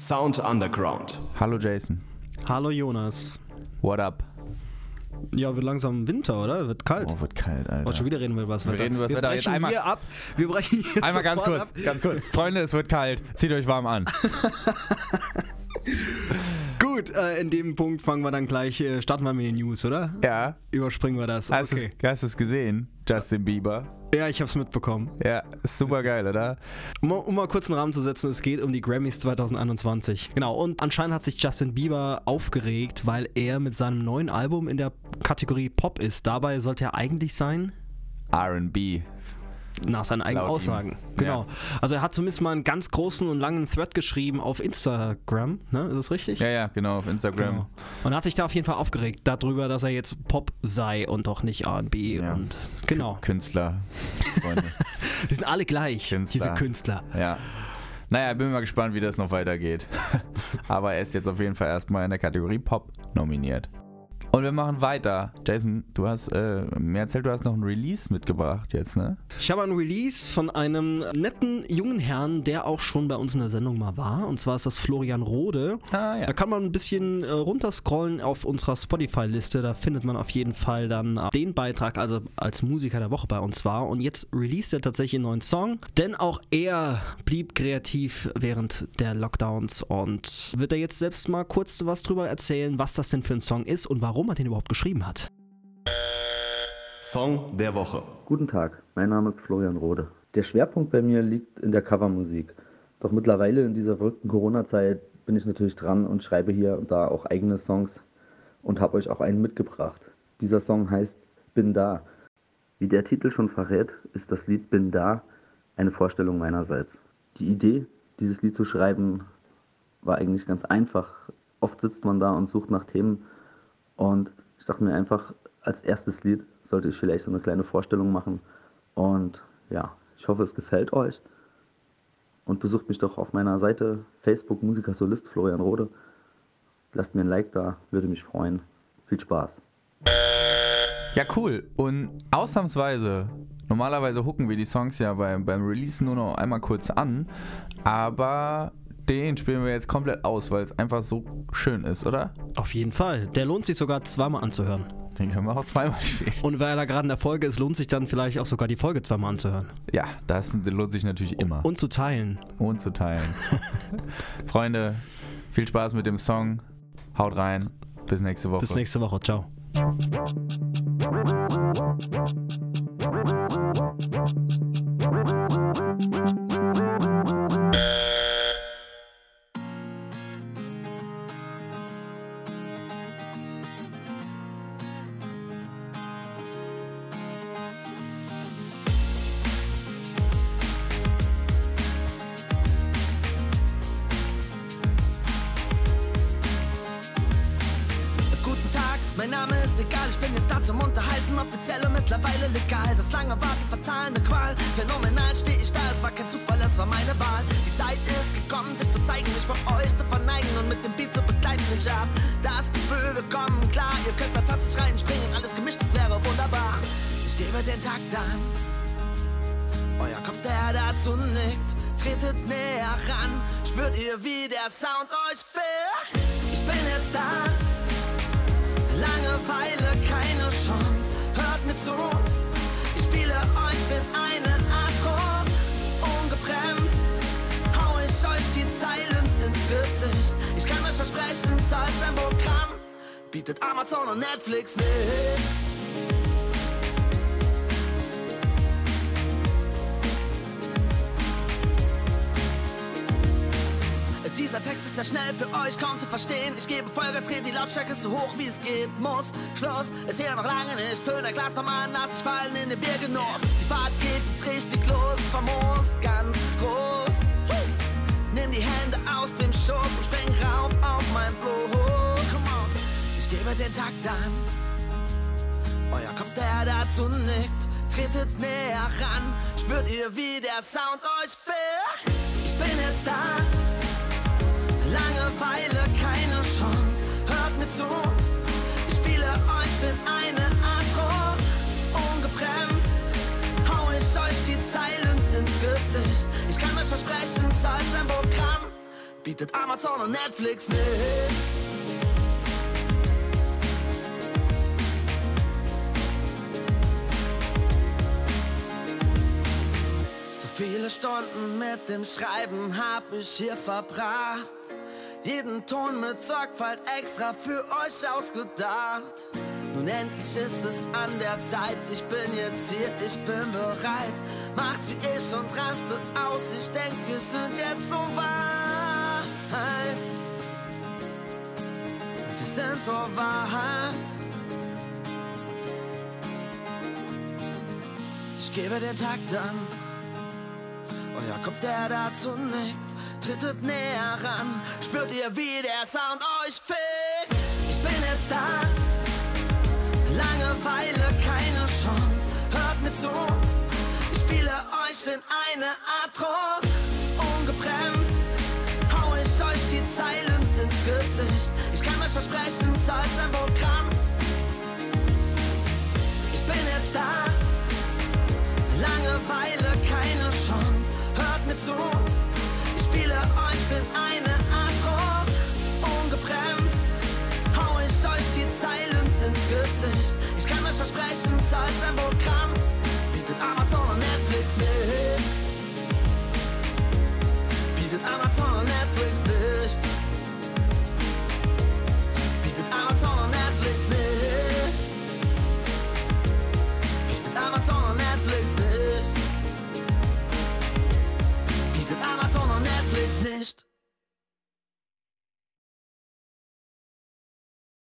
Sound Underground. Hallo Jason. Hallo Jonas. What up? Ja, wird langsam Winter, oder? Wird kalt. Oh, wird kalt, Alter. Oh, schon wieder reden wir über das Wir Wetter. reden über das Wetter. Jetzt einmal- hier ab. Wir brechen hier Einmal ganz kurz, Ab. ganz kurz. Freunde, es wird kalt. Zieht euch warm an. Gut, äh, in dem Punkt fangen wir dann gleich, äh, starten wir mit den News, oder? Ja. Überspringen wir das. Hast Okay. du es gesehen? Justin Bieber. Ja, ich hab's mitbekommen. Ja, super geil, oder? Um, mal- um mal kurz einen Rahmen zu setzen, es geht um die Grammys 2021. Genau, und anscheinend hat sich Justin Bieber aufgeregt, weil er mit seinem neuen Album in der Kategorie Pop ist. Dabei sollte er eigentlich sein, RB. Nach seinen eigenen Laut ihm. Aussagen. Genau. Also er hat zumindest mal einen ganz großen und langen Thread geschrieben auf Instagram, ne? Ist das richtig? Ja, ja, genau, auf Instagram. Genau. Und hat sich da auf jeden Fall aufgeregt darüber, dass er jetzt Pop sei und doch nicht R&B Ja. und genau. Künstler. Freunde. Die sind alle gleich, Künstler. diese Künstler. ja. Naja, bin mal gespannt, wie das noch weitergeht. Aber er ist jetzt auf jeden Fall erstmal in der Kategorie Pop nominiert. Und wir machen weiter. Jason, du hast äh, mir erzählt, du hast noch ein Release mitgebracht jetzt, ne? Ich habe ein Release von einem netten jungen Herrn, der auch schon bei uns in der Sendung mal war. Und zwar ist das Florian Rode. Ah ja. Da kann man ein bisschen äh, runterscrollen auf unserer Spotify-Liste. Da findet man auf jeden Fall dann den Beitrag, also als Musiker der Woche bei uns war. Und jetzt released er tatsächlich einen neuen Song. Denn auch er blieb kreativ während der Lockdowns. Und wird er jetzt selbst mal kurz was drüber erzählen, was das denn für ein Song ist und warum er den überhaupt geschrieben hat. Song der Woche. Guten Tag, mein Name ist Florian Rode. Der Schwerpunkt bei mir liegt in der Covermusik. Doch mittlerweile in dieser verrückten Corona-Zeit bin ich natürlich dran und schreibe hier und da auch eigene Songs und habe euch auch einen mitgebracht. Dieser Song heißt Bin da. Wie der Titel schon verrät, ist das Lied Bin da eine Vorstellung meinerseits. Die Idee, dieses Lied zu schreiben, war eigentlich ganz einfach. Oft sitzt man da und sucht nach Themen und ich dachte mir einfach, als erstes Lied sollte ich vielleicht so eine kleine Vorstellung machen. Und ja, ich hoffe, es gefällt euch. Und besucht mich doch auf meiner Seite Facebook Musiker Solist Florian Rode. Lasst mir ein Like da, würde mich freuen. Viel Spaß. Ja, cool. Und ausnahmsweise, normalerweise hucken wir die Songs ja beim, beim Release nur noch einmal kurz an, aber den spielen wir jetzt komplett aus, weil es einfach so schön ist, oder? Auf jeden Fall. Der lohnt sich sogar zweimal anzuhören. Den können wir auch zweimal spielen. Und weil er gerade in der Folge ist, lohnt sich dann vielleicht auch sogar die Folge zweimal anzuhören. Ja, das lohnt sich natürlich immer. Und zu teilen. Und zu teilen. Freunde, viel Spaß mit dem Song. Haut rein. Bis nächste Woche. Bis nächste Woche. Ciao. Unterhalten, offiziell und mittlerweile legal. Das lange Warten, fatalende Qual, phänomenal stehe ich da, es war kein Zufall, es war meine Wahl. Die Zeit ist gekommen, sich zu zeigen, mich vor euch zu verneigen und mit dem Beat zu begleiten. Ich hab das Gefühl, wir kommen klar, ihr könnt da tanzen, schreien, springen, alles gemischt, es wäre wunderbar. Ich gebe den Takt an, euer Kopf, der dazu nickt, tretet näher ran, spürt ihr, wie der Sound euch fährt. Ich bin jetzt da. Versprechen, solch ein Programm bietet Amazon und Netflix nicht. Dieser Text ist sehr schnell für euch kaum zu verstehen. Ich gebe Vollgas, drehe die Lautstärke so hoch wie es geht. Muss, Schluss, ist hier noch lange nicht. Füll dein Glas nochmal nass, ich fallen in den Biergenuss. Die Fahrt geht jetzt richtig los, famos, Gebe den Takt an. Euer Kopf, der dazu nickt, tretet näher ran. Spürt ihr, wie der Sound euch fährt? Ich bin jetzt da. Langeweile, keine Chance. Hört mir zu, ich spiele euch in eine Art Trance. Ungebremst hau ich euch die Zeilen ins Gesicht. Ich kann euch versprechen, solch ein Programm bietet Amazon und Netflix nicht. Stunden mit dem Schreiben hab ich hier verbracht. Jeden Ton mit Sorgfalt extra für euch ausgedacht. Nun endlich ist es an der Zeit, ich bin jetzt hier, ich bin bereit. Macht's wie ich und rastet aus, ich denk, wir sind jetzt so weit. Wir sind so weit. Ich gebe den Takt an, euer Kopf, der dazu nickt, trittet näher ran, spürt ihr, wie der Sound euch fickt. Ich bin jetzt da. Langeweile, keine Chance. Hört mir zu, ich spiele euch in eine Art Trance. Zu, ich spiele euch in eine Art Trance. Ungebremst hau ich euch die Zeilen ins Gesicht. Ich kann euch versprechen, solch ein Amazon